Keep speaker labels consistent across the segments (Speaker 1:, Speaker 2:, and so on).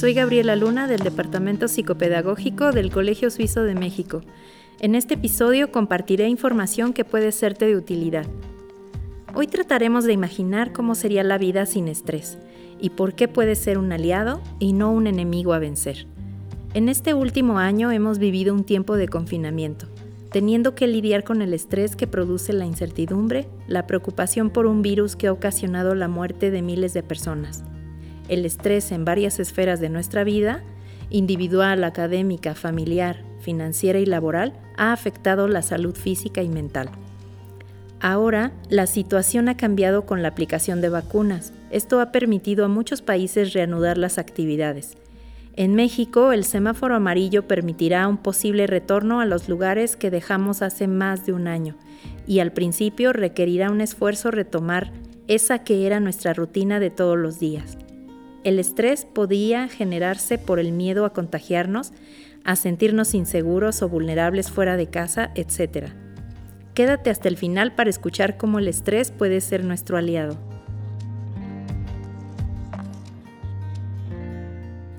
Speaker 1: Soy Gabriela Luna del Departamento Psicopedagógico del Colegio Suizo de México. En este episodio compartiré información que puede serte de utilidad. Hoy trataremos de imaginar cómo sería la vida sin estrés y por qué puede ser un aliado y no un enemigo a vencer. En este último año hemos vivido un tiempo de confinamiento, teniendo que lidiar con el estrés que produce la incertidumbre, la preocupación por un virus que ha ocasionado la muerte de miles de personas el estrés en varias esferas de nuestra vida, individual, académica, familiar, financiera y laboral, ha afectado la salud física y mental. Ahora, la situación ha cambiado con la aplicación de vacunas. Esto ha permitido a muchos países reanudar las actividades. En México, el semáforo amarillo permitirá un posible retorno a los lugares que dejamos hace más de un año, y al principio requerirá un esfuerzo retomar esa que era nuestra rutina de todos los días. El estrés podía generarse por el miedo a contagiarnos, a sentirnos inseguros o vulnerables fuera de casa, etc. Quédate hasta el final para escuchar cómo el estrés puede ser nuestro aliado.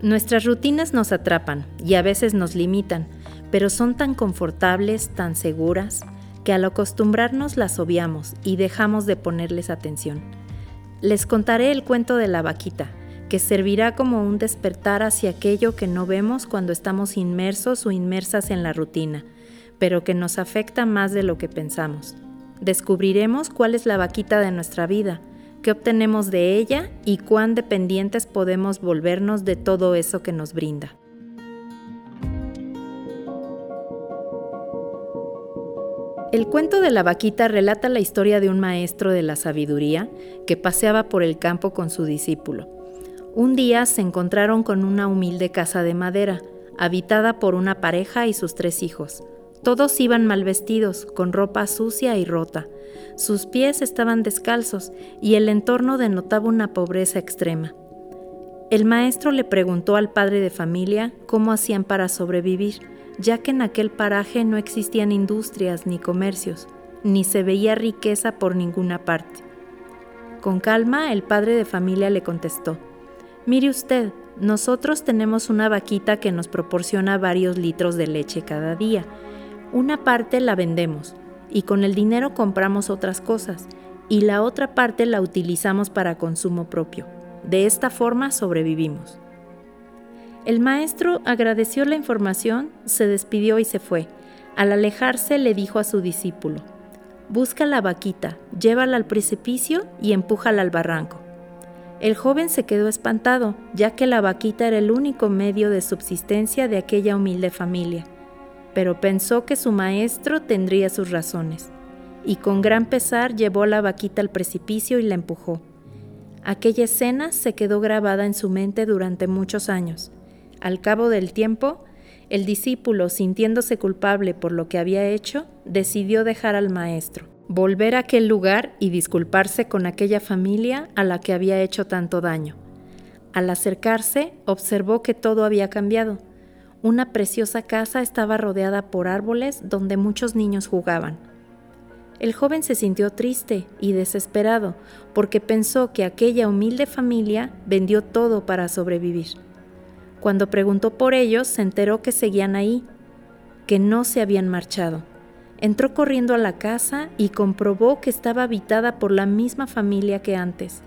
Speaker 1: Nuestras rutinas nos atrapan y a veces nos limitan, pero son tan confortables, tan seguras, que al acostumbrarnos las obviamos y dejamos de ponerles atención. Les contaré el cuento de la vaquita, que servirá como un despertar hacia aquello que no vemos cuando estamos inmersos o inmersas en la rutina, pero que nos afecta más de lo que pensamos. Descubriremos cuál es la vaquita de nuestra vida, qué obtenemos de ella y cuán dependientes podemos volvernos de todo eso que nos brinda. El cuento de la vaquita relata la historia de un maestro de la sabiduría que paseaba por el campo con su discípulo. Un día se encontraron con una humilde casa de madera, habitada por una pareja y sus tres hijos. Todos iban mal vestidos, con ropa sucia y rota. Sus pies estaban descalzos y el entorno denotaba una pobreza extrema. El maestro le preguntó al padre de familia cómo hacían para sobrevivir, ya que en aquel paraje no existían industrias ni comercios, ni se veía riqueza por ninguna parte. Con calma, el padre de familia le contestó, Mire usted, nosotros tenemos una vaquita que nos proporciona varios litros de leche cada día. Una parte la vendemos y con el dinero compramos otras cosas y la otra parte la utilizamos para consumo propio. De esta forma sobrevivimos. El maestro agradeció la información, se despidió y se fue. Al alejarse le dijo a su discípulo, Busca la vaquita, llévala al precipicio y empújala al barranco. El joven se quedó espantado, ya que la vaquita era el único medio de subsistencia de aquella humilde familia, pero pensó que su maestro tendría sus razones, y con gran pesar llevó la vaquita al precipicio y la empujó. Aquella escena se quedó grabada en su mente durante muchos años. Al cabo del tiempo, el discípulo, sintiéndose culpable por lo que había hecho, decidió dejar al maestro volver a aquel lugar y disculparse con aquella familia a la que había hecho tanto daño. Al acercarse, observó que todo había cambiado. Una preciosa casa estaba rodeada por árboles donde muchos niños jugaban. El joven se sintió triste y desesperado porque pensó que aquella humilde familia vendió todo para sobrevivir. Cuando preguntó por ellos, se enteró que seguían ahí, que no se habían marchado. Entró corriendo a la casa y comprobó que estaba habitada por la misma familia que antes.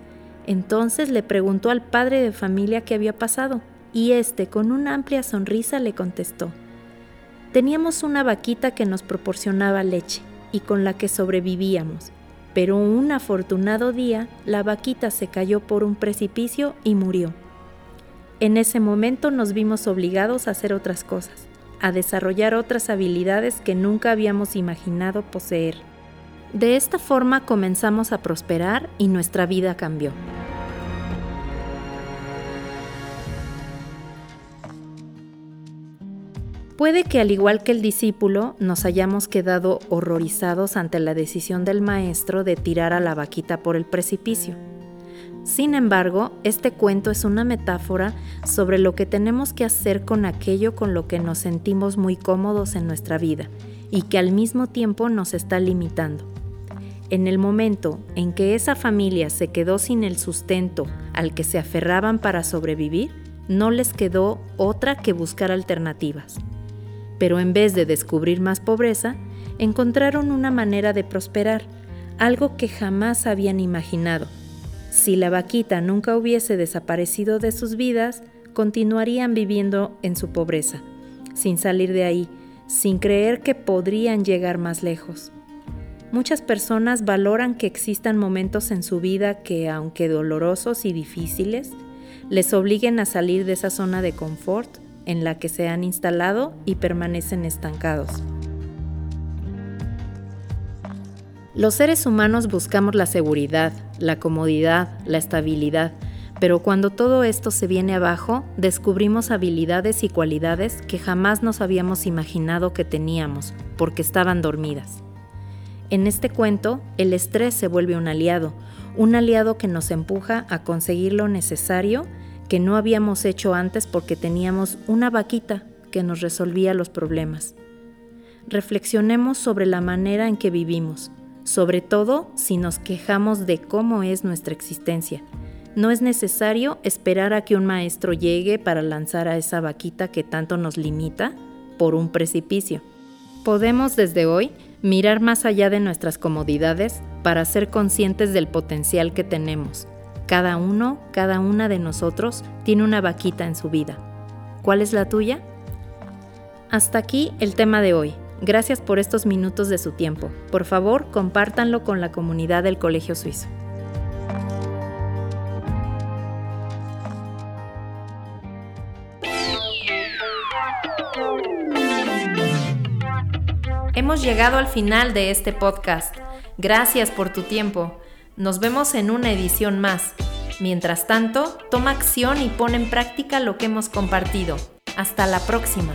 Speaker 1: Entonces le preguntó al padre de familia qué había pasado, y éste, con una amplia sonrisa, le contestó. Teníamos una vaquita que nos proporcionaba leche y con la que sobrevivíamos, pero un afortunado día la vaquita se cayó por un precipicio y murió. En ese momento nos vimos obligados a hacer otras cosas a desarrollar otras habilidades que nunca habíamos imaginado poseer. De esta forma comenzamos a prosperar y nuestra vida cambió. Puede que al igual que el discípulo nos hayamos quedado horrorizados ante la decisión del maestro de tirar a la vaquita por el precipicio. Sin embargo, este cuento es una metáfora sobre lo que tenemos que hacer con aquello con lo que nos sentimos muy cómodos en nuestra vida y que al mismo tiempo nos está limitando. En el momento en que esa familia se quedó sin el sustento al que se aferraban para sobrevivir, no les quedó otra que buscar alternativas. Pero en vez de descubrir más pobreza, encontraron una manera de prosperar, algo que jamás habían imaginado si la vaquita nunca hubiese desaparecido de sus vidas, continuarían viviendo en su pobreza, sin salir de ahí, sin creer que podrían llegar más lejos. Muchas personas valoran que existan momentos en su vida que, aunque dolorosos y difíciles, les obliguen a salir de esa zona de confort en la que se han instalado y permanecen estancados. Los seres humanos buscamos la seguridad, la comodidad, la estabilidad, pero cuando todo esto se viene abajo, descubrimos habilidades y cualidades que jamás nos habíamos imaginado que teníamos, porque estaban dormidas. En este cuento, el estrés se vuelve un aliado, un aliado que nos empuja a conseguir lo necesario que no habíamos hecho antes porque teníamos una vaquita que nos resolvía los problemas. Reflexionemos sobre la manera en que vivimos sobre todo si nos quejamos de cómo es nuestra existencia. No es necesario esperar a que un maestro llegue para lanzar a esa vaquita que tanto nos limita por un precipicio. Podemos desde hoy mirar más allá de nuestras comodidades para ser conscientes del potencial que tenemos. Cada uno, cada una de nosotros tiene una vaquita en su vida. ¿Cuál es la tuya? Hasta aquí el tema de hoy. Gracias por estos minutos de su tiempo. Por favor, compártanlo con la comunidad del Colegio Suizo. Hemos llegado al final de este podcast. Gracias por tu tiempo. Nos vemos en una edición más. Mientras tanto, toma acción y pon en práctica lo que hemos compartido. Hasta la próxima.